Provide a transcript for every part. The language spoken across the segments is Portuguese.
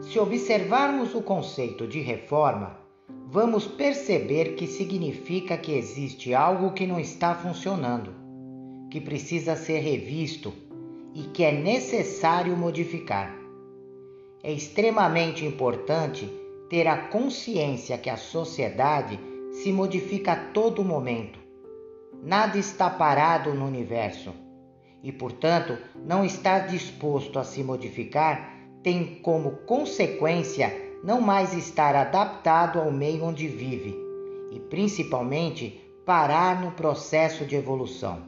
Se observarmos o conceito de reforma, vamos perceber que significa que existe algo que não está funcionando, que precisa ser revisto e que é necessário modificar. É extremamente importante ter a consciência que a sociedade se modifica a todo momento. Nada está parado no universo e, portanto, não estar disposto a se modificar tem como consequência não mais estar adaptado ao meio onde vive e, principalmente, parar no processo de evolução.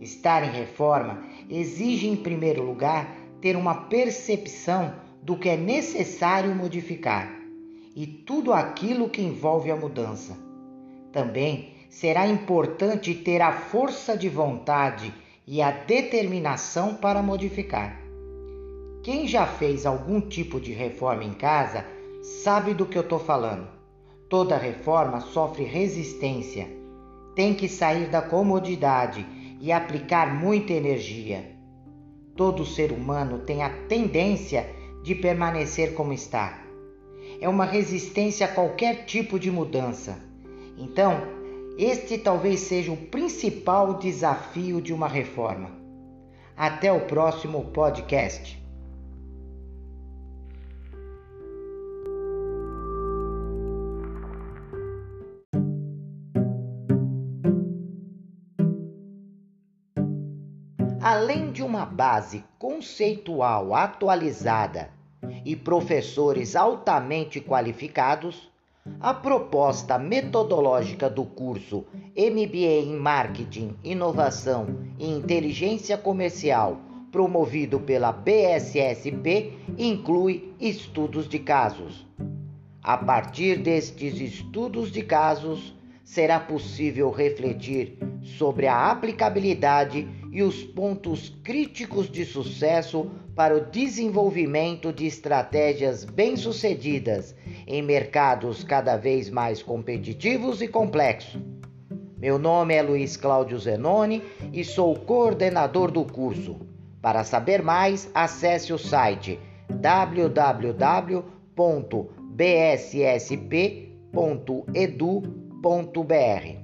Estar em reforma exige, em primeiro lugar, ter uma percepção do que é necessário modificar e tudo aquilo que envolve a mudança. Também será importante ter a força de vontade e a determinação para modificar. Quem já fez algum tipo de reforma em casa sabe do que eu estou falando. Toda reforma sofre resistência. Tem que sair da comodidade e aplicar muita energia. Todo ser humano tem a tendência de permanecer como está. É uma resistência a qualquer tipo de mudança. Então, este talvez seja o principal desafio de uma reforma. Até o próximo podcast. Além de uma base conceitual atualizada e professores altamente qualificados, a proposta metodológica do curso MBA em Marketing, Inovação e Inteligência Comercial, promovido pela BSSP, inclui estudos de casos. A partir destes estudos de casos, será possível refletir sobre a aplicabilidade e os pontos críticos de sucesso para o desenvolvimento de estratégias bem-sucedidas em mercados cada vez mais competitivos e complexos. Meu nome é Luiz Cláudio Zenoni e sou coordenador do curso. Para saber mais, acesse o site www.bssp.edu.br www.cultura.br